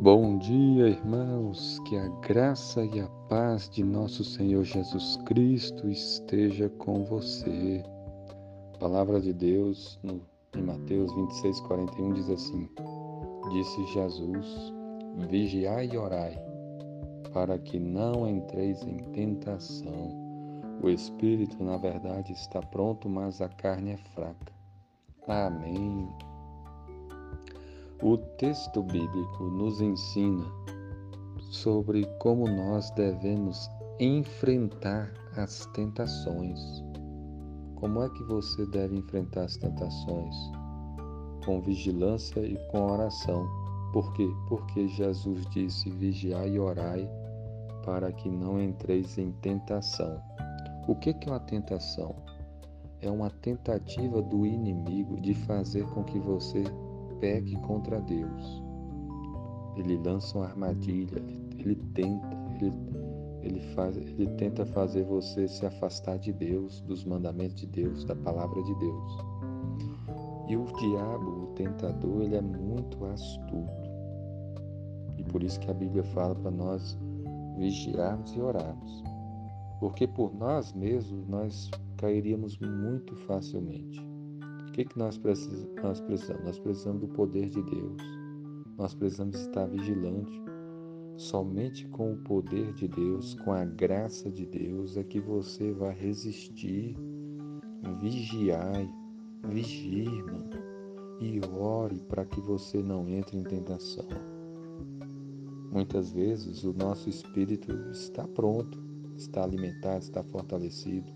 Bom dia, irmãos. Que a graça e a paz de nosso Senhor Jesus Cristo esteja com você. A palavra de Deus no, em Mateus 26, 41 diz assim: Disse Jesus: Vigiai e orai, para que não entreis em tentação. O espírito, na verdade, está pronto, mas a carne é fraca. Amém. O texto bíblico nos ensina sobre como nós devemos enfrentar as tentações. Como é que você deve enfrentar as tentações? Com vigilância e com oração. Por quê? Porque Jesus disse: vigiai e orai para que não entreis em tentação. O que é uma tentação? É uma tentativa do inimigo de fazer com que você peque contra Deus. Ele lança uma armadilha, ele tenta, ele, ele, faz, ele tenta fazer você se afastar de Deus, dos mandamentos de Deus, da palavra de Deus. E o diabo, o tentador, ele é muito astuto. E por isso que a Bíblia fala para nós vigiarmos e orarmos. Porque por nós mesmos nós cairíamos muito facilmente que, que nós, precis, nós precisamos? Nós precisamos do poder de Deus. Nós precisamos estar vigilante. Somente com o poder de Deus, com a graça de Deus, é que você vai resistir. Vigiai, vigie, irmão, e ore para que você não entre em tentação. Muitas vezes o nosso espírito está pronto, está alimentado, está fortalecido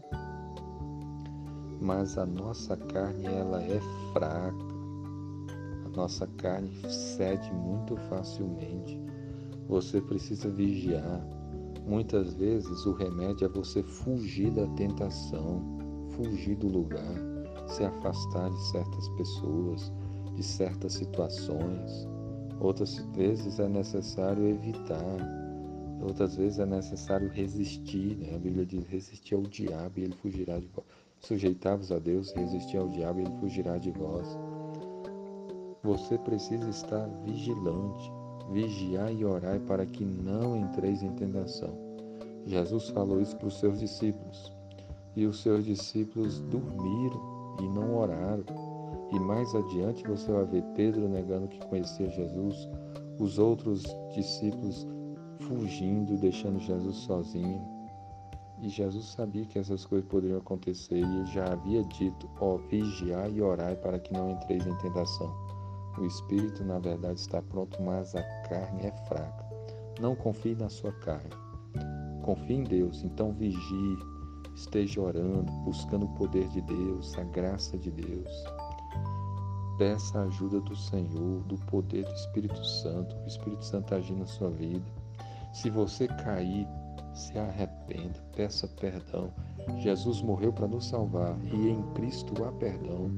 mas a nossa carne ela é fraca. A nossa carne cede muito facilmente. Você precisa vigiar. Muitas vezes o remédio é você fugir da tentação, fugir do lugar, se afastar de certas pessoas, de certas situações. Outras vezes é necessário evitar. Outras vezes é necessário resistir. Né? A Bíblia diz: resistir ao diabo e ele fugirá de. Sujeitai-vos a Deus, resisti ao diabo e ele fugirá de vós. Você precisa estar vigilante, vigiar e orar para que não entreis em tentação. Jesus falou isso para os seus discípulos. E os seus discípulos dormiram e não oraram. E mais adiante você vai ver Pedro negando que conhecia Jesus, os outros discípulos fugindo, deixando Jesus sozinho. E Jesus sabia que essas coisas poderiam acontecer e já havia dito: ó, vigiai e orai para que não entreis em tentação. O espírito, na verdade, está pronto, mas a carne é fraca. Não confie na sua carne. Confie em Deus. Então vigie, esteja orando, buscando o poder de Deus, a graça de Deus. Peça a ajuda do Senhor, do poder do Espírito Santo. O Espírito Santo agir na sua vida. Se você cair, se arrependa, peça perdão. Jesus morreu para nos salvar e em Cristo há perdão.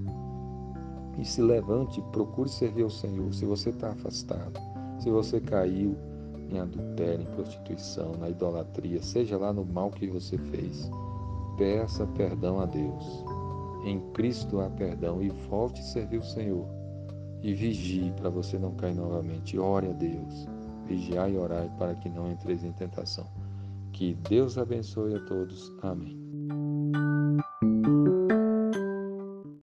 E se levante, procure servir ao Senhor. Se você está afastado, se você caiu em adultério, em prostituição, na idolatria, seja lá no mal que você fez, peça perdão a Deus. Em Cristo há perdão e volte a servir o Senhor. E vigie para você não cair novamente. Ore a Deus. Vigiai e orai para que não entreis em tentação. Que Deus abençoe a todos. Amém.